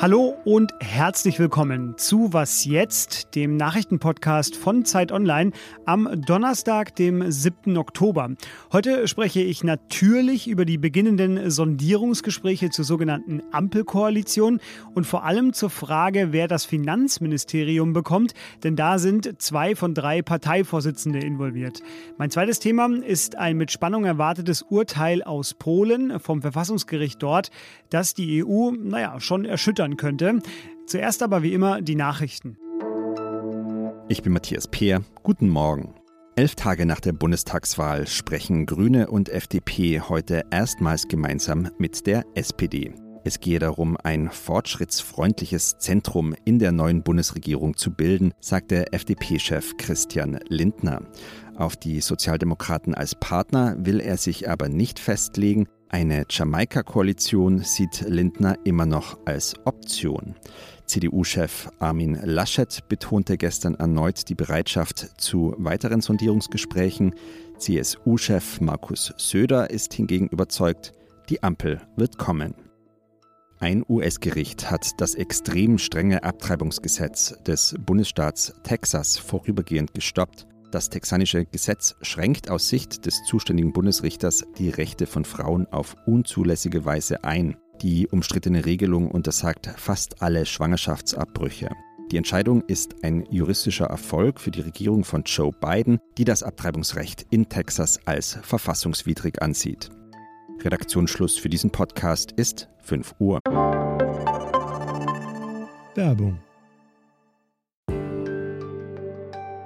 Hallo und herzlich willkommen zu Was jetzt, dem Nachrichtenpodcast von Zeit Online am Donnerstag, dem 7. Oktober. Heute spreche ich natürlich über die beginnenden Sondierungsgespräche zur sogenannten Ampelkoalition und vor allem zur Frage, wer das Finanzministerium bekommt, denn da sind zwei von drei Parteivorsitzende involviert. Mein zweites Thema ist ein mit Spannung erwartetes Urteil aus Polen vom Verfassungsgericht dort, das die EU, naja, schon erschüttern ändern könnte. Zuerst aber wie immer die Nachrichten. Ich bin Matthias Peer. Guten Morgen. Elf Tage nach der Bundestagswahl sprechen Grüne und FDP heute erstmals gemeinsam mit der SPD. Es gehe darum, ein fortschrittsfreundliches Zentrum in der neuen Bundesregierung zu bilden, sagte FDP-Chef Christian Lindner. Auf die Sozialdemokraten als Partner will er sich aber nicht festlegen. Eine Jamaika-Koalition sieht Lindner immer noch als Option. CDU-Chef Armin Laschet betonte gestern erneut die Bereitschaft zu weiteren Sondierungsgesprächen. CSU-Chef Markus Söder ist hingegen überzeugt, die Ampel wird kommen. Ein US-Gericht hat das extrem strenge Abtreibungsgesetz des Bundesstaats Texas vorübergehend gestoppt. Das texanische Gesetz schränkt aus Sicht des zuständigen Bundesrichters die Rechte von Frauen auf unzulässige Weise ein. Die umstrittene Regelung untersagt fast alle Schwangerschaftsabbrüche. Die Entscheidung ist ein juristischer Erfolg für die Regierung von Joe Biden, die das Abtreibungsrecht in Texas als verfassungswidrig ansieht. Redaktionsschluss für diesen Podcast ist 5 Uhr. Werbung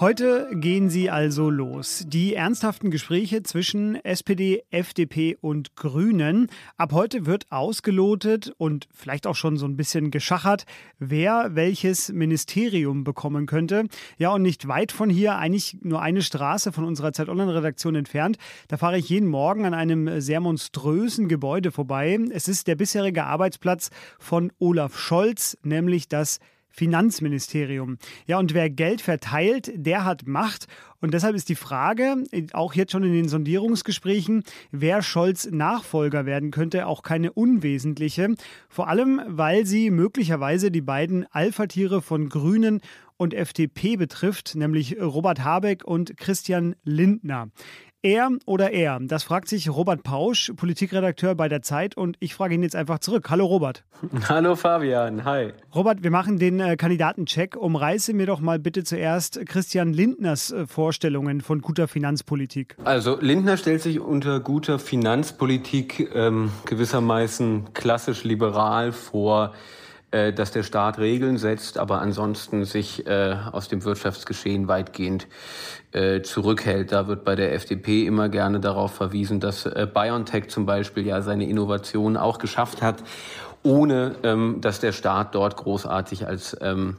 Heute gehen sie also los. Die ernsthaften Gespräche zwischen SPD, FDP und Grünen. Ab heute wird ausgelotet und vielleicht auch schon so ein bisschen geschachert, wer welches Ministerium bekommen könnte. Ja, und nicht weit von hier, eigentlich nur eine Straße von unserer Zeit Online-Redaktion entfernt. Da fahre ich jeden Morgen an einem sehr monströsen Gebäude vorbei. Es ist der bisherige Arbeitsplatz von Olaf Scholz, nämlich das Finanzministerium. Ja, und wer Geld verteilt, der hat Macht. Und deshalb ist die Frage, auch jetzt schon in den Sondierungsgesprächen, wer Scholz Nachfolger werden könnte, auch keine unwesentliche. Vor allem, weil sie möglicherweise die beiden Alpha-Tiere von Grünen und FDP betrifft, nämlich Robert Habeck und Christian Lindner. Er oder er? Das fragt sich Robert Pausch, Politikredakteur bei der Zeit. Und ich frage ihn jetzt einfach zurück. Hallo Robert. Hallo Fabian, hi. Robert, wir machen den äh, Kandidatencheck. Umreiße mir doch mal bitte zuerst Christian Lindners äh, Vorstellungen von guter Finanzpolitik. Also Lindner stellt sich unter guter Finanzpolitik ähm, gewissermaßen klassisch liberal vor dass der Staat Regeln setzt, aber ansonsten sich äh, aus dem Wirtschaftsgeschehen weitgehend äh, zurückhält. Da wird bei der FDP immer gerne darauf verwiesen, dass äh, BioNTech zum Beispiel ja seine Innovation auch geschafft hat, ohne ähm, dass der Staat dort großartig als ähm,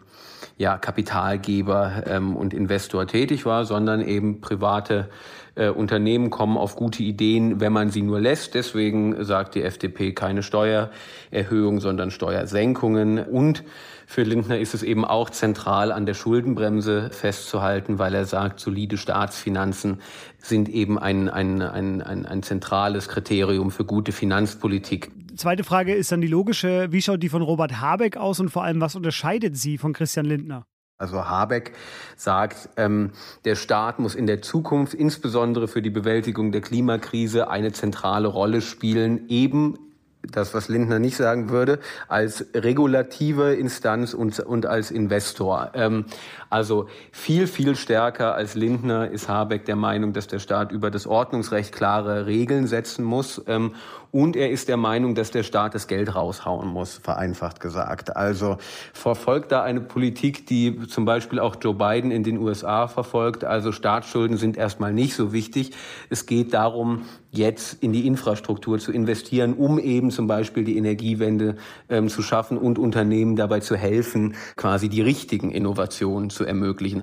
ja, Kapitalgeber ähm, und Investor tätig war, sondern eben private äh, Unternehmen kommen auf gute Ideen, wenn man sie nur lässt. Deswegen sagt die FDP keine Steuererhöhung, sondern Steuersenkungen. Und für Lindner ist es eben auch zentral, an der Schuldenbremse festzuhalten, weil er sagt, solide Staatsfinanzen sind eben ein, ein, ein, ein, ein zentrales Kriterium für gute Finanzpolitik. Zweite Frage ist dann die logische. Wie schaut die von Robert Habeck aus und vor allem, was unterscheidet sie von Christian Lindner? Also Habeck sagt, ähm, der Staat muss in der Zukunft insbesondere für die Bewältigung der Klimakrise eine zentrale Rolle spielen, eben das, was Lindner nicht sagen würde, als regulative Instanz und, und als Investor. Ähm, also viel, viel stärker als Lindner ist Habeck der Meinung, dass der Staat über das Ordnungsrecht klare Regeln setzen muss. Ähm, und er ist der Meinung, dass der Staat das Geld raushauen muss, vereinfacht gesagt. Also verfolgt da eine Politik, die zum Beispiel auch Joe Biden in den USA verfolgt. Also Staatsschulden sind erstmal nicht so wichtig. Es geht darum, jetzt in die Infrastruktur zu investieren, um eben zum Beispiel die Energiewende ähm, zu schaffen und Unternehmen dabei zu helfen, quasi die richtigen Innovationen zu ermöglichen.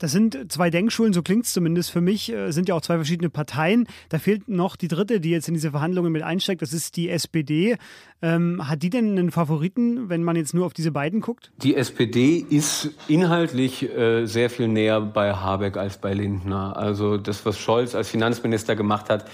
Das sind zwei Denkschulen, so klingt es zumindest für mich, äh, sind ja auch zwei verschiedene Parteien. Da fehlt noch die dritte, die jetzt in diese Verhandlungen mit einsteigt, das ist die SPD. Ähm, hat die denn einen Favoriten, wenn man jetzt nur auf diese beiden guckt? Die SPD ist inhaltlich äh, sehr viel näher bei Habeck als bei Lindner. Also das, was Scholz als Finanzminister gemacht hat,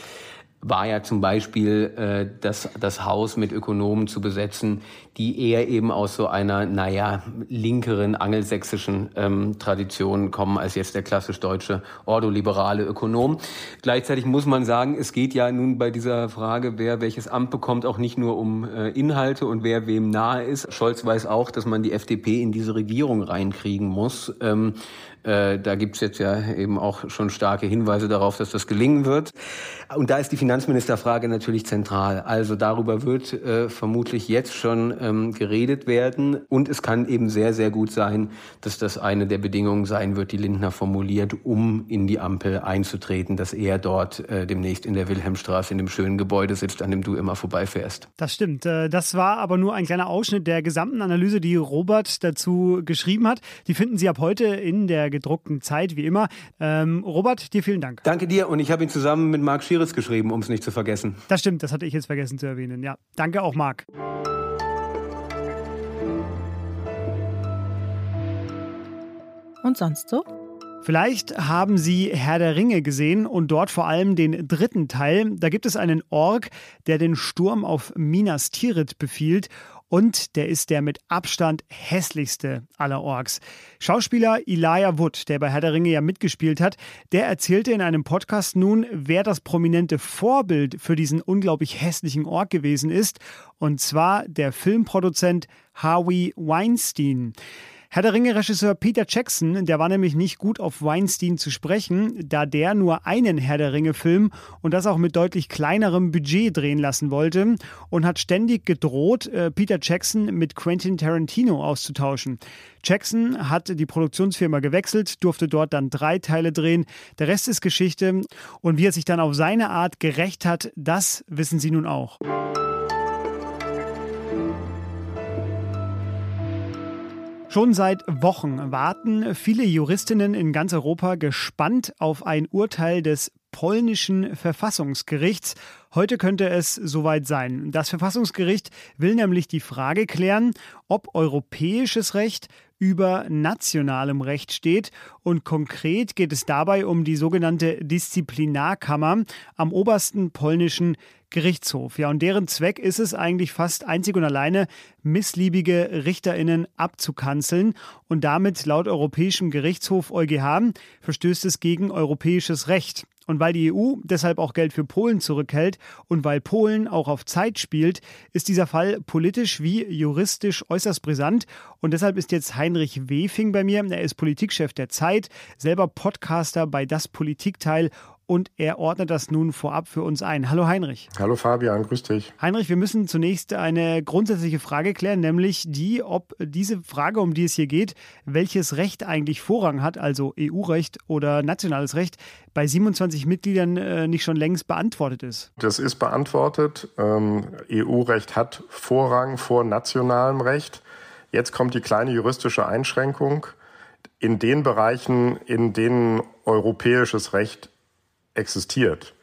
war ja zum Beispiel äh, das, das Haus mit Ökonomen zu besetzen, die eher eben aus so einer, naja, linkeren angelsächsischen ähm, Tradition kommen als jetzt der klassisch deutsche ordoliberale Ökonom. Gleichzeitig muss man sagen, es geht ja nun bei dieser Frage, wer welches Amt bekommt, auch nicht nur um äh, Inhalte und wer wem nahe ist. Scholz weiß auch, dass man die FDP in diese Regierung reinkriegen muss. Ähm, äh, da gibt's jetzt ja eben auch schon starke Hinweise darauf, dass das gelingen wird. Und da ist die Finanzministerfrage natürlich zentral. Also darüber wird äh, vermutlich jetzt schon ähm, geredet werden. Und es kann eben sehr, sehr gut sein, dass das eine der Bedingungen sein wird, die Lindner formuliert, um in die Ampel einzutreten, dass er dort äh, demnächst in der Wilhelmstraße in dem schönen Gebäude sitzt, an dem du immer vorbeifährst. Das stimmt. Äh, das war aber nur ein kleiner Ausschnitt der gesamten Analyse, die Robert dazu geschrieben hat. Die finden Sie ab heute in der gedruckten Zeit, wie immer. Ähm, Robert, dir vielen Dank. Danke dir und ich habe ihn zusammen mit Marc Schieritz geschrieben, um es nicht zu vergessen. Das stimmt, das hatte ich jetzt vergessen zu erwähnen. Ja, danke auch, Marc. Und sonst so? Vielleicht haben Sie Herr der Ringe gesehen und dort vor allem den dritten Teil. Da gibt es einen Ork, der den Sturm auf Minas Tirith befiehlt und der ist der mit Abstand hässlichste aller Orks. Schauspieler Elijah Wood, der bei Herr der Ringe ja mitgespielt hat, der erzählte in einem Podcast nun, wer das prominente Vorbild für diesen unglaublich hässlichen Ork gewesen ist, und zwar der Filmproduzent Harvey Weinstein. Herr der Ringe-Regisseur Peter Jackson, der war nämlich nicht gut auf Weinstein zu sprechen, da der nur einen Herr der Ringe-Film und das auch mit deutlich kleinerem Budget drehen lassen wollte und hat ständig gedroht, äh, Peter Jackson mit Quentin Tarantino auszutauschen. Jackson hat die Produktionsfirma gewechselt, durfte dort dann drei Teile drehen. Der Rest ist Geschichte und wie er sich dann auf seine Art gerecht hat, das wissen Sie nun auch. Schon seit Wochen warten viele Juristinnen in ganz Europa gespannt auf ein Urteil des polnischen Verfassungsgerichts. Heute könnte es soweit sein. Das Verfassungsgericht will nämlich die Frage klären, ob europäisches Recht über nationalem Recht steht. Und konkret geht es dabei um die sogenannte Disziplinarkammer am obersten polnischen Gerichtshof. Ja, und deren Zweck ist es eigentlich fast einzig und alleine, missliebige RichterInnen abzukanzeln. Und damit laut Europäischem Gerichtshof EuGH verstößt es gegen europäisches Recht. Und weil die EU deshalb auch Geld für Polen zurückhält und weil Polen auch auf Zeit spielt, ist dieser Fall politisch wie juristisch äußerst brisant. Und deshalb ist jetzt Heinrich Wefing bei mir. Er ist Politikchef der Zeit, selber Podcaster bei Das Politikteil und er ordnet das nun vorab für uns ein. Hallo Heinrich. Hallo Fabian, grüß dich. Heinrich, wir müssen zunächst eine grundsätzliche Frage klären, nämlich die, ob diese Frage, um die es hier geht, welches Recht eigentlich Vorrang hat, also EU-Recht oder nationales Recht, bei 27 Mitgliedern äh, nicht schon längst beantwortet ist. Das ist beantwortet. Ähm, EU-Recht hat Vorrang vor nationalem Recht. Jetzt kommt die kleine juristische Einschränkung. In den Bereichen, in denen europäisches Recht existiert.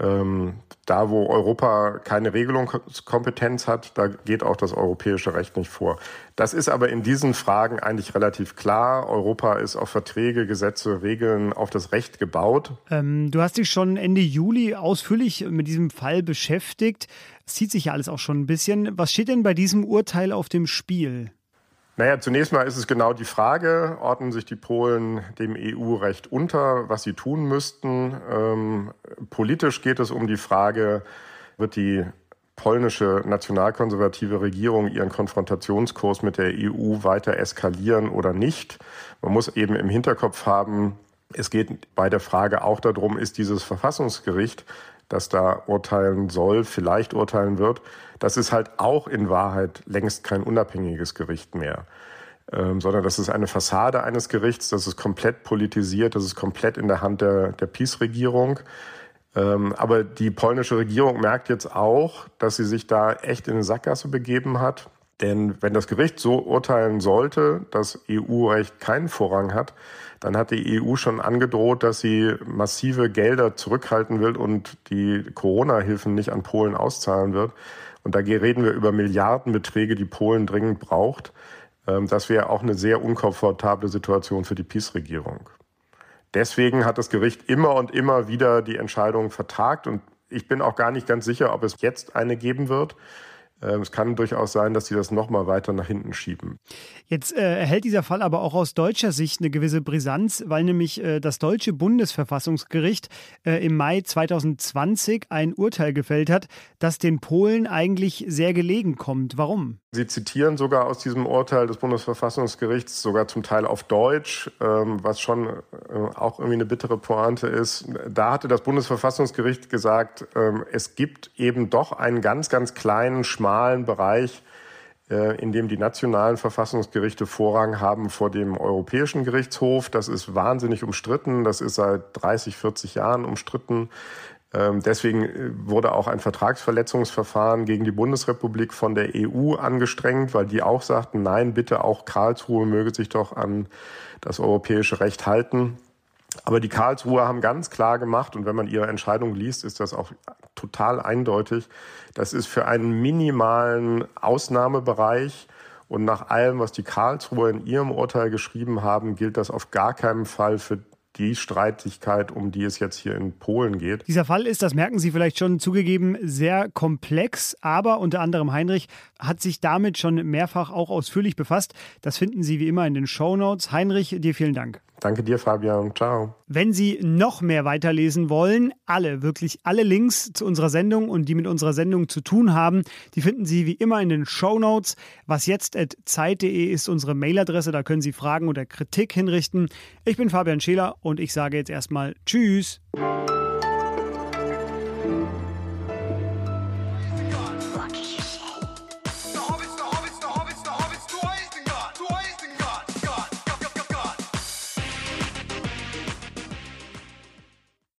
Ähm, da, wo Europa keine Regelungskompetenz hat, da geht auch das europäische Recht nicht vor. Das ist aber in diesen Fragen eigentlich relativ klar. Europa ist auf Verträge, Gesetze, Regeln, auf das Recht gebaut. Ähm, du hast dich schon Ende Juli ausführlich mit diesem Fall beschäftigt. Es zieht sich ja alles auch schon ein bisschen. Was steht denn bei diesem Urteil auf dem Spiel? Naja, zunächst mal ist es genau die Frage, ordnen sich die Polen dem EU-Recht unter, was sie tun müssten. Ähm, politisch geht es um die Frage, wird die polnische nationalkonservative Regierung ihren Konfrontationskurs mit der EU weiter eskalieren oder nicht. Man muss eben im Hinterkopf haben, es geht bei der Frage auch darum, ist dieses Verfassungsgericht das da urteilen soll, vielleicht urteilen wird, das ist halt auch in Wahrheit längst kein unabhängiges Gericht mehr. Ähm, sondern das ist eine Fassade eines Gerichts, das ist komplett politisiert, das ist komplett in der Hand der, der Peace-Regierung. Ähm, aber die polnische Regierung merkt jetzt auch, dass sie sich da echt in eine Sackgasse begeben hat. Denn wenn das Gericht so urteilen sollte, dass EU-Recht keinen Vorrang hat, dann hat die EU schon angedroht, dass sie massive Gelder zurückhalten will und die Corona-Hilfen nicht an Polen auszahlen wird. Und da reden wir über Milliardenbeträge, die Polen dringend braucht. Ähm, das wäre auch eine sehr unkomfortable Situation für die PiS-Regierung. Deswegen hat das Gericht immer und immer wieder die Entscheidung vertagt und ich bin auch gar nicht ganz sicher, ob es jetzt eine geben wird. Ähm, es kann durchaus sein, dass sie das nochmal weiter nach hinten schieben. Jetzt äh, erhält dieser Fall aber auch aus deutscher Sicht eine gewisse Brisanz, weil nämlich äh, das deutsche Bundesverfassungsgericht äh, im Mai 2020 ein Urteil gefällt hat, das den Polen eigentlich sehr gelegen kommt. Warum? Sie zitieren sogar aus diesem Urteil des Bundesverfassungsgerichts, sogar zum Teil auf Deutsch, ähm, was schon äh, auch irgendwie eine bittere Pointe ist. Da hatte das Bundesverfassungsgericht gesagt, ähm, es gibt eben doch einen ganz, ganz kleinen, schmalen Bereich, äh, in dem die nationalen Verfassungsgerichte Vorrang haben vor dem Europäischen Gerichtshof. Das ist wahnsinnig umstritten. Das ist seit 30, 40 Jahren umstritten. Ähm, deswegen äh, wurde auch ein Vertragsverletzungsverfahren gegen die Bundesrepublik von der EU angestrengt, weil die auch sagten, nein, bitte auch Karlsruhe möge sich doch an das europäische Recht halten. Aber die Karlsruher haben ganz klar gemacht, und wenn man ihre Entscheidung liest, ist das auch total eindeutig, das ist für einen minimalen Ausnahmebereich. Und nach allem, was die Karlsruher in ihrem Urteil geschrieben haben, gilt das auf gar keinen Fall für die Streitigkeit, um die es jetzt hier in Polen geht. Dieser Fall ist, das merken Sie vielleicht schon zugegeben, sehr komplex, aber unter anderem Heinrich hat sich damit schon mehrfach auch ausführlich befasst. Das finden Sie wie immer in den Show Notes. Heinrich, dir vielen Dank. Danke dir, Fabian. Ciao. Wenn Sie noch mehr weiterlesen wollen, alle, wirklich alle Links zu unserer Sendung und die mit unserer Sendung zu tun haben, die finden Sie wie immer in den Show Notes. Was jetzt zeit.de ist unsere Mailadresse, da können Sie Fragen oder Kritik hinrichten. Ich bin Fabian Scheler und ich sage jetzt erstmal Tschüss.